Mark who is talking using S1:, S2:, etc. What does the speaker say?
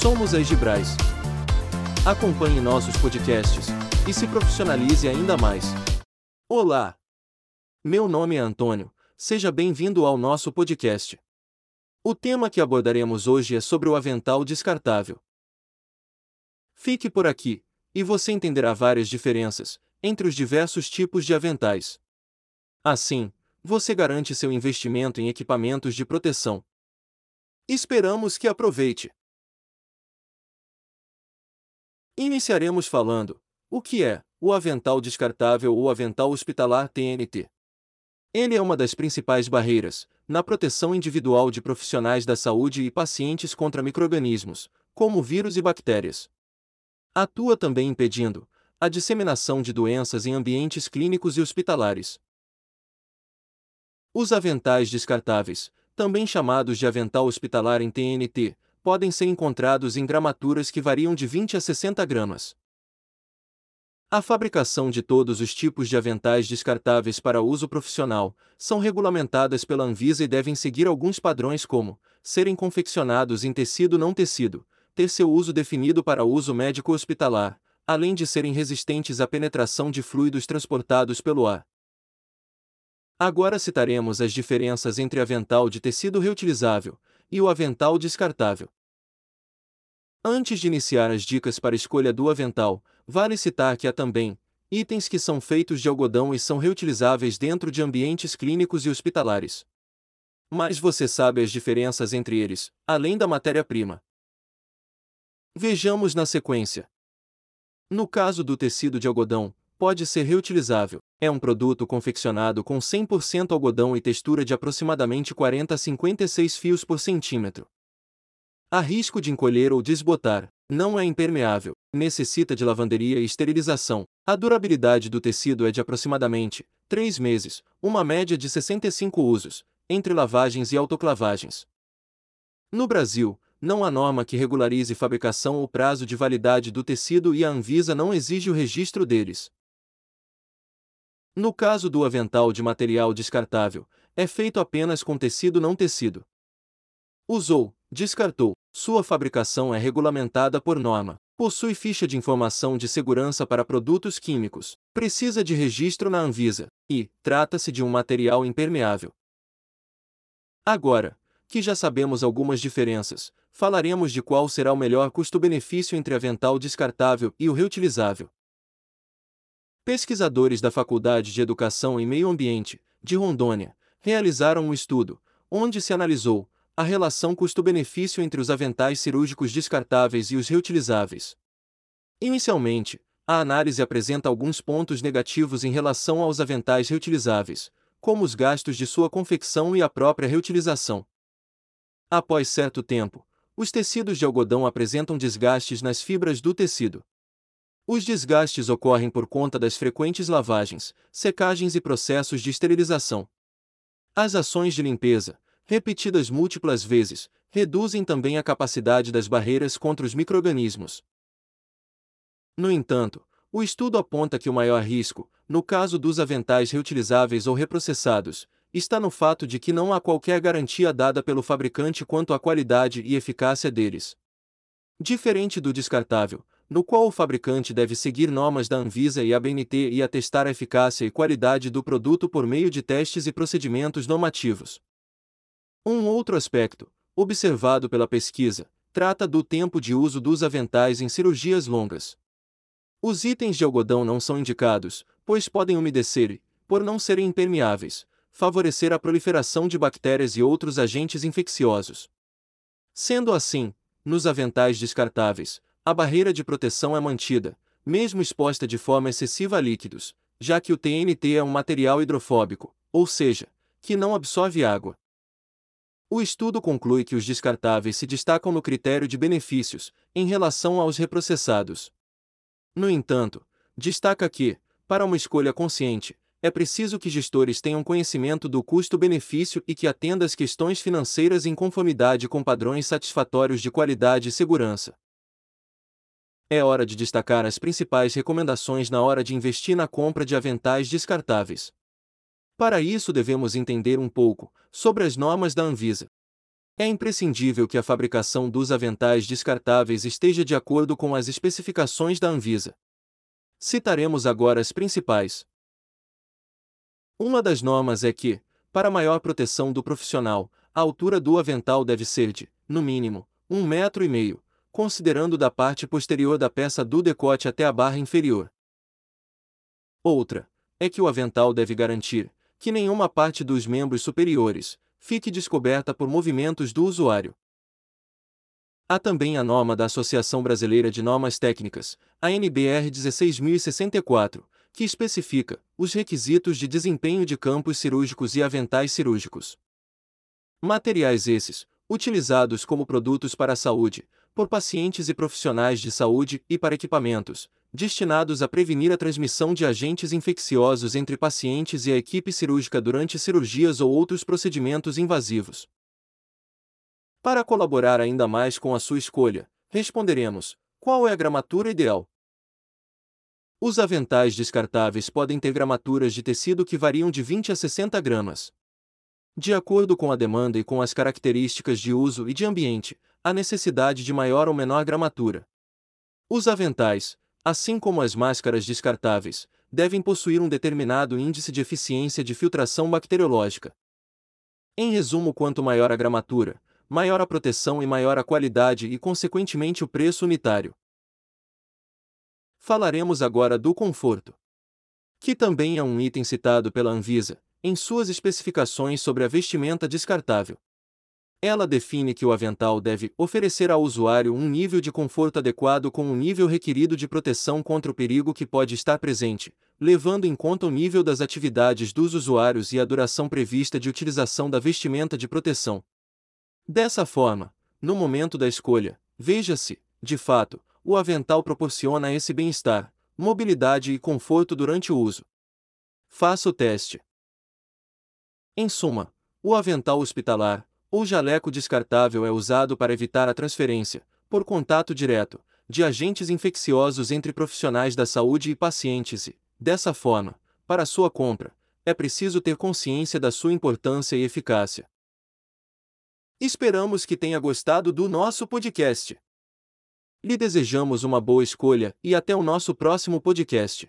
S1: Somos a Egibrais. Acompanhe nossos podcasts e se profissionalize ainda mais. Olá! Meu nome é Antônio, seja bem-vindo ao nosso podcast. O tema que abordaremos hoje é sobre o avental descartável. Fique por aqui, e você entenderá várias diferenças entre os diversos tipos de aventais. Assim, você garante seu investimento em equipamentos de proteção. Esperamos que aproveite. Iniciaremos falando: o que é o avental descartável ou avental hospitalar TNT? Ele é uma das principais barreiras na proteção individual de profissionais da saúde e pacientes contra microrganismos, como vírus e bactérias. Atua também impedindo a disseminação de doenças em ambientes clínicos e hospitalares. Os aventais descartáveis, também chamados de avental hospitalar em TNT, podem ser encontrados em gramaturas que variam de 20 a 60 gramas. A fabricação de todos os tipos de aventais descartáveis para uso profissional são regulamentadas pela Anvisa e devem seguir alguns padrões como serem confeccionados em tecido não tecido, ter seu uso definido para uso médico hospitalar, além de serem resistentes à penetração de fluidos transportados pelo ar. Agora citaremos as diferenças entre avental de tecido reutilizável e o avental descartável. Antes de iniciar as dicas para escolha do avental, vale citar que há também itens que são feitos de algodão e são reutilizáveis dentro de ambientes clínicos e hospitalares. Mas você sabe as diferenças entre eles, além da matéria-prima. Vejamos na sequência. No caso do tecido de algodão, pode ser reutilizável. É um produto confeccionado com 100% algodão e textura de aproximadamente 40 a 56 fios por centímetro. Há risco de encolher ou desbotar, não é impermeável, necessita de lavanderia e esterilização. A durabilidade do tecido é de aproximadamente 3 meses, uma média de 65 usos, entre lavagens e autoclavagens. No Brasil, não há norma que regularize fabricação ou prazo de validade do tecido e a Anvisa não exige o registro deles. No caso do avental de material descartável, é feito apenas com tecido não tecido. Usou, descartou, sua fabricação é regulamentada por norma, possui ficha de informação de segurança para produtos químicos, precisa de registro na Anvisa, e trata-se de um material impermeável. Agora, que já sabemos algumas diferenças, falaremos de qual será o melhor custo-benefício entre avental descartável e o reutilizável. Pesquisadores da Faculdade de Educação e Meio Ambiente, de Rondônia, realizaram um estudo, onde se analisou a relação custo-benefício entre os aventais cirúrgicos descartáveis e os reutilizáveis. Inicialmente, a análise apresenta alguns pontos negativos em relação aos aventais reutilizáveis, como os gastos de sua confecção e a própria reutilização. Após certo tempo, os tecidos de algodão apresentam desgastes nas fibras do tecido. Os desgastes ocorrem por conta das frequentes lavagens, secagens e processos de esterilização. As ações de limpeza, repetidas múltiplas vezes, reduzem também a capacidade das barreiras contra os microrganismos. No entanto, o estudo aponta que o maior risco, no caso dos aventais reutilizáveis ou reprocessados, está no fato de que não há qualquer garantia dada pelo fabricante quanto à qualidade e eficácia deles. Diferente do descartável, no qual o fabricante deve seguir normas da Anvisa e ABNT e atestar a eficácia e qualidade do produto por meio de testes e procedimentos normativos. Um outro aspecto, observado pela pesquisa, trata do tempo de uso dos aventais em cirurgias longas. Os itens de algodão não são indicados, pois podem umedecer e, por não serem impermeáveis, favorecer a proliferação de bactérias e outros agentes infecciosos. Sendo assim, nos aventais descartáveis, a barreira de proteção é mantida, mesmo exposta de forma excessiva a líquidos, já que o TNT é um material hidrofóbico, ou seja, que não absorve água. O estudo conclui que os descartáveis se destacam no critério de benefícios, em relação aos reprocessados. No entanto, destaca que, para uma escolha consciente, é preciso que gestores tenham conhecimento do custo-benefício e que atenda às questões financeiras em conformidade com padrões satisfatórios de qualidade e segurança. É hora de destacar as principais recomendações na hora de investir na compra de aventais descartáveis. Para isso devemos entender um pouco sobre as normas da Anvisa. É imprescindível que a fabricação dos aventais descartáveis esteja de acordo com as especificações da Anvisa. Citaremos agora as principais. Uma das normas é que, para maior proteção do profissional, a altura do avental deve ser de, no mínimo, um metro e meio, considerando da parte posterior da peça do decote até a barra inferior. Outra é que o avental deve garantir que nenhuma parte dos membros superiores fique descoberta por movimentos do usuário. Há também a norma da Associação Brasileira de Normas Técnicas, a NBR 16064, que especifica os requisitos de desempenho de campos cirúrgicos e aventais cirúrgicos. Materiais esses, utilizados como produtos para a saúde, por pacientes e profissionais de saúde e para equipamentos, destinados a prevenir a transmissão de agentes infecciosos entre pacientes e a equipe cirúrgica durante cirurgias ou outros procedimentos invasivos. Para colaborar ainda mais com a sua escolha, responderemos: qual é a gramatura ideal? Os aventais descartáveis podem ter gramaturas de tecido que variam de 20 a 60 gramas. De acordo com a demanda e com as características de uso e de ambiente, há necessidade de maior ou menor gramatura. Os aventais, assim como as máscaras descartáveis, devem possuir um determinado índice de eficiência de filtração bacteriológica. Em resumo, quanto maior a gramatura, maior a proteção e maior a qualidade e, consequentemente, o preço unitário. Falaremos agora do conforto, que também é um item citado pela Anvisa, em suas especificações sobre a vestimenta descartável. Ela define que o avental deve oferecer ao usuário um nível de conforto adequado com o nível requerido de proteção contra o perigo que pode estar presente, levando em conta o nível das atividades dos usuários e a duração prevista de utilização da vestimenta de proteção. Dessa forma, no momento da escolha, veja-se, de fato, o avental proporciona esse bem-estar, mobilidade e conforto durante o uso. Faça o teste. Em suma, o avental hospitalar, o jaleco descartável é usado para evitar a transferência, por contato direto, de agentes infecciosos entre profissionais da saúde e pacientes e, dessa forma, para sua compra, é preciso ter consciência da sua importância e eficácia. Esperamos que tenha gostado do nosso podcast. Lhe desejamos uma boa escolha e até o nosso próximo podcast.